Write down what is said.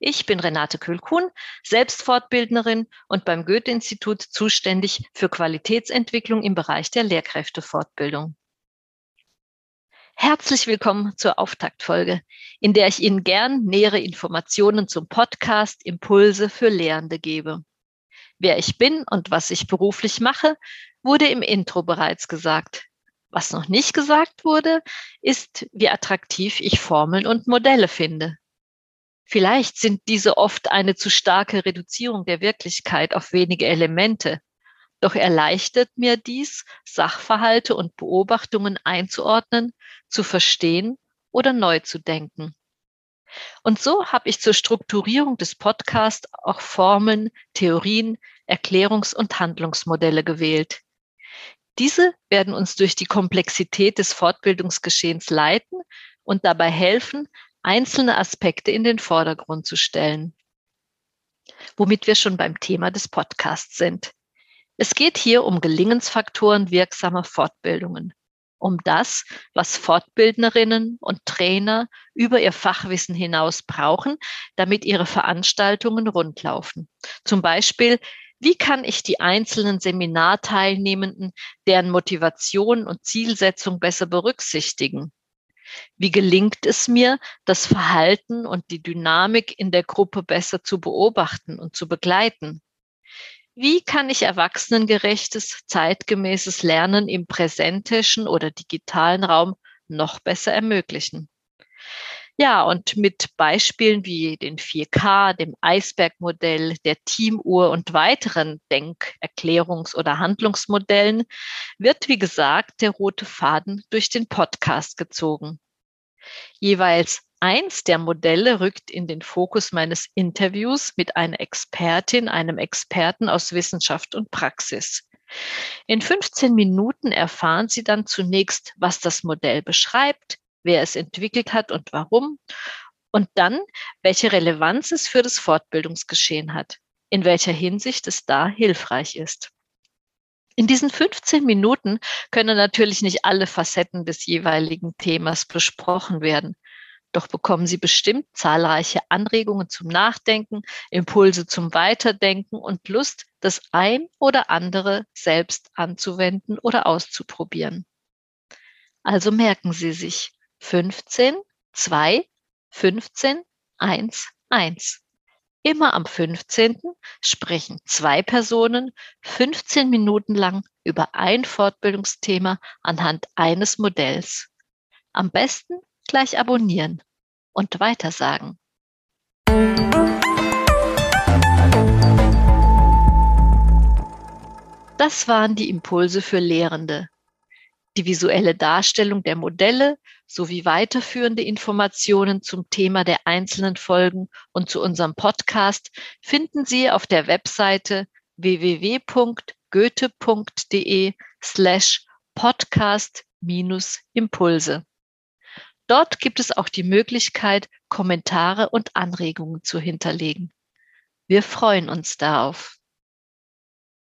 Ich bin Renate Kühl-Kuhn, selbst Fortbildnerin und beim Goethe-Institut zuständig für Qualitätsentwicklung im Bereich der Lehrkräftefortbildung. Herzlich willkommen zur Auftaktfolge, in der ich Ihnen gern nähere Informationen zum Podcast Impulse für Lehrende gebe. Wer ich bin und was ich beruflich mache, wurde im Intro bereits gesagt. Was noch nicht gesagt wurde, ist, wie attraktiv ich Formeln und Modelle finde. Vielleicht sind diese oft eine zu starke Reduzierung der Wirklichkeit auf wenige Elemente. Doch erleichtert mir dies, Sachverhalte und Beobachtungen einzuordnen, zu verstehen oder neu zu denken. Und so habe ich zur Strukturierung des Podcasts auch Formeln, Theorien, Erklärungs- und Handlungsmodelle gewählt. Diese werden uns durch die Komplexität des Fortbildungsgeschehens leiten und dabei helfen, einzelne Aspekte in den Vordergrund zu stellen. Womit wir schon beim Thema des Podcasts sind. Es geht hier um Gelingensfaktoren wirksamer Fortbildungen, um das, was Fortbildnerinnen und Trainer über ihr Fachwissen hinaus brauchen, damit ihre Veranstaltungen rundlaufen. Zum Beispiel, wie kann ich die einzelnen Seminarteilnehmenden, deren Motivation und Zielsetzung besser berücksichtigen? Wie gelingt es mir, das Verhalten und die Dynamik in der Gruppe besser zu beobachten und zu begleiten? Wie kann ich erwachsenengerechtes, zeitgemäßes Lernen im präsentischen oder digitalen Raum noch besser ermöglichen? Ja, und mit Beispielen wie den 4K, dem Eisbergmodell, der Teamuhr und weiteren Denk-, Erklärungs- oder Handlungsmodellen wird, wie gesagt, der rote Faden durch den Podcast gezogen. Jeweils eins der Modelle rückt in den Fokus meines Interviews mit einer Expertin, einem Experten aus Wissenschaft und Praxis. In 15 Minuten erfahren Sie dann zunächst, was das Modell beschreibt, wer es entwickelt hat und warum. Und dann, welche Relevanz es für das Fortbildungsgeschehen hat, in welcher Hinsicht es da hilfreich ist. In diesen 15 Minuten können natürlich nicht alle Facetten des jeweiligen Themas besprochen werden. Doch bekommen Sie bestimmt zahlreiche Anregungen zum Nachdenken, Impulse zum Weiterdenken und Lust, das ein oder andere selbst anzuwenden oder auszuprobieren. Also merken Sie sich, 15, 2, 15, 1, 1. Immer am 15. sprechen zwei Personen 15 Minuten lang über ein Fortbildungsthema anhand eines Modells. Am besten gleich abonnieren und weitersagen. Das waren die Impulse für Lehrende die visuelle Darstellung der Modelle sowie weiterführende Informationen zum Thema der einzelnen Folgen und zu unserem Podcast finden Sie auf der Webseite www.goethe.de slash podcast-impulse. Dort gibt es auch die Möglichkeit, Kommentare und Anregungen zu hinterlegen. Wir freuen uns darauf.